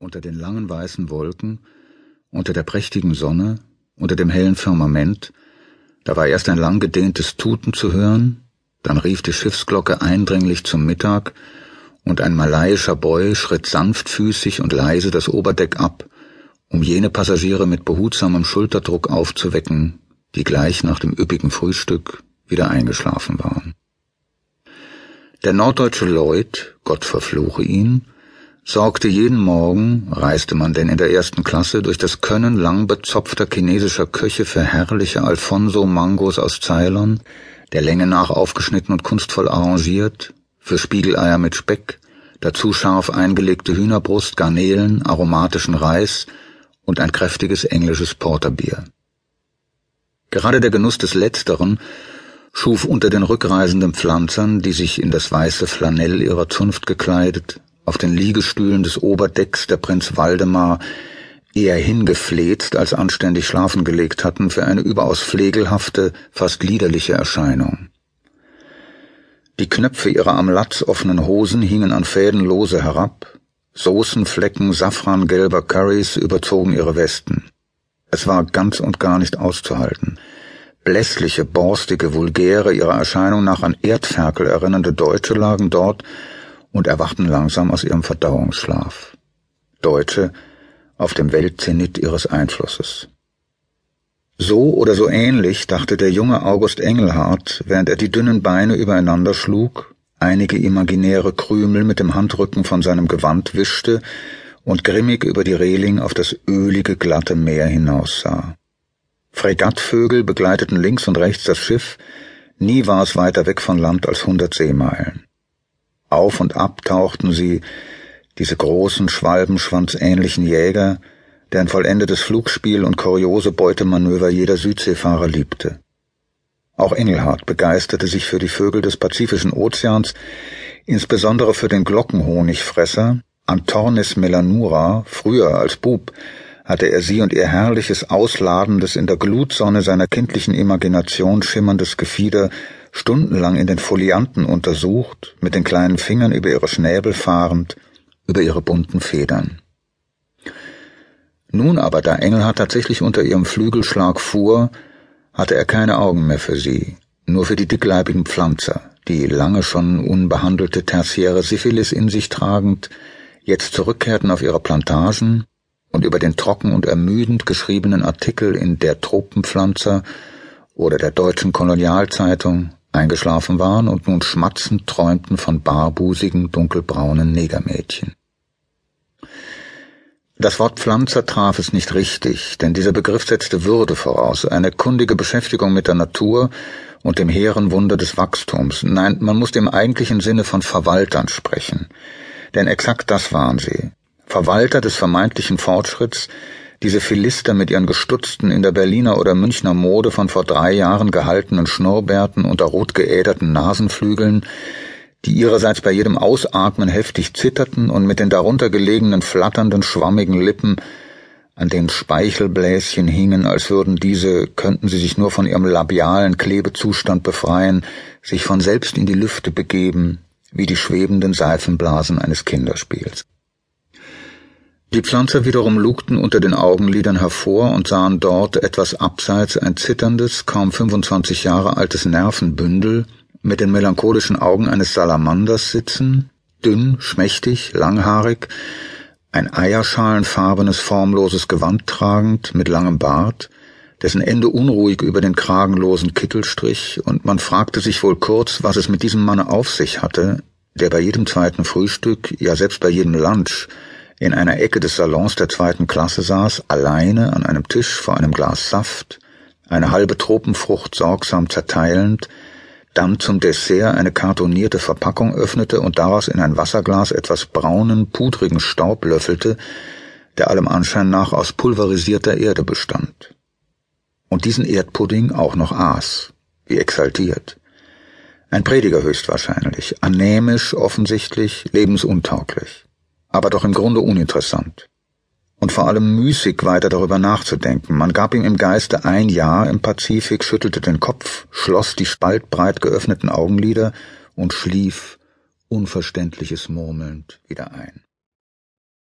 unter den langen weißen Wolken, unter der prächtigen Sonne, unter dem hellen Firmament, da war erst ein lang gedehntes Tuten zu hören, dann rief die Schiffsglocke eindringlich zum Mittag, und ein malaiischer Boy schritt sanftfüßig und leise das Oberdeck ab, um jene Passagiere mit behutsamem Schulterdruck aufzuwecken, die gleich nach dem üppigen Frühstück wieder eingeschlafen waren. Der norddeutsche Lloyd, Gott verfluche ihn, sorgte jeden Morgen, reiste man denn in der ersten Klasse, durch das Können lang bezopfter chinesischer Köche für herrliche Alfonso-Mangos aus Ceylon, der Länge nach aufgeschnitten und kunstvoll arrangiert, für Spiegeleier mit Speck, dazu scharf eingelegte Hühnerbrust, Garnelen, aromatischen Reis und ein kräftiges englisches Porterbier. Gerade der Genuss des Letzteren schuf unter den rückreisenden Pflanzern, die sich in das weiße Flanell ihrer Zunft gekleidet, auf den Liegestühlen des Oberdecks der Prinz Waldemar eher hingefleht als anständig schlafen gelegt hatten, für eine überaus pflegelhafte, fast liederliche Erscheinung. Die Knöpfe ihrer am Latz offenen Hosen hingen an Fäden lose herab, Soßenflecken safrangelber Currys überzogen ihre Westen. Es war ganz und gar nicht auszuhalten. Blässliche, borstige, vulgäre, ihrer Erscheinung nach an Erdferkel erinnernde Deutsche lagen dort, und erwachten langsam aus ihrem Verdauungsschlaf. Deutsche auf dem Weltzenit ihres Einflusses. So oder so ähnlich dachte der junge August Engelhardt, während er die dünnen Beine übereinander schlug, einige imaginäre Krümel mit dem Handrücken von seinem Gewand wischte und grimmig über die Reling auf das ölige, glatte Meer hinaussah. Fregattvögel begleiteten links und rechts das Schiff, nie war es weiter weg von Land als hundert Seemeilen. Auf und ab tauchten sie, diese großen, schwalbenschwanzähnlichen Jäger, deren vollendetes Flugspiel und kuriose Beutemanöver jeder Südseefahrer liebte. Auch Engelhardt begeisterte sich für die Vögel des Pazifischen Ozeans, insbesondere für den Glockenhonigfresser Antornis melanura, früher als Bub, hatte er sie und ihr herrliches, ausladendes, in der Glutsonne seiner kindlichen Imagination schimmerndes Gefieder stundenlang in den Folianten untersucht, mit den kleinen Fingern über ihre Schnäbel fahrend, über ihre bunten Federn. Nun aber, da Engelhardt tatsächlich unter ihrem Flügelschlag fuhr, hatte er keine Augen mehr für sie, nur für die dickleibigen Pflanzer, die lange schon unbehandelte tertiäre Syphilis in sich tragend, jetzt zurückkehrten auf ihre Plantagen und über den trocken und ermüdend geschriebenen Artikel in der Tropenpflanzer oder der deutschen Kolonialzeitung eingeschlafen waren und nun schmatzend träumten von barbusigen, dunkelbraunen Negermädchen. Das Wort Pflanzer traf es nicht richtig, denn dieser Begriff setzte Würde voraus, eine kundige Beschäftigung mit der Natur und dem hehren Wunder des Wachstums. Nein, man muss im eigentlichen Sinne von Verwaltern sprechen, denn exakt das waren sie. Verwalter des vermeintlichen Fortschritts, diese Philister mit ihren gestutzten, in der Berliner oder Münchner Mode von vor drei Jahren gehaltenen Schnurrbärten unter rot geäderten Nasenflügeln, die ihrerseits bei jedem Ausatmen heftig zitterten und mit den darunter gelegenen flatternden, schwammigen Lippen, an denen Speichelbläschen hingen, als würden diese, könnten sie sich nur von ihrem labialen Klebezustand befreien, sich von selbst in die Lüfte begeben, wie die schwebenden Seifenblasen eines Kinderspiels. Die Pflanzer wiederum lugten unter den Augenlidern hervor und sahen dort etwas abseits ein zitterndes, kaum 25 Jahre altes Nervenbündel mit den melancholischen Augen eines Salamanders sitzen, dünn, schmächtig, langhaarig, ein eierschalenfarbenes, formloses Gewand tragend, mit langem Bart, dessen Ende unruhig über den kragenlosen Kittel strich, und man fragte sich wohl kurz, was es mit diesem Manne auf sich hatte, der bei jedem zweiten Frühstück, ja selbst bei jedem Lunch, in einer Ecke des Salons der zweiten Klasse saß, alleine an einem Tisch vor einem Glas Saft, eine halbe Tropenfrucht sorgsam zerteilend, dann zum Dessert eine kartonierte Verpackung öffnete und daraus in ein Wasserglas etwas braunen, pudrigen Staub löffelte, der allem Anschein nach aus pulverisierter Erde bestand. Und diesen Erdpudding auch noch aß, wie exaltiert. Ein Prediger höchstwahrscheinlich, anämisch offensichtlich, lebensuntauglich aber doch im Grunde uninteressant. Und vor allem müßig weiter darüber nachzudenken. Man gab ihm im Geiste ein Jahr im Pazifik, schüttelte den Kopf, schloss die spaltbreit geöffneten Augenlider und schlief, unverständliches murmelnd, wieder ein.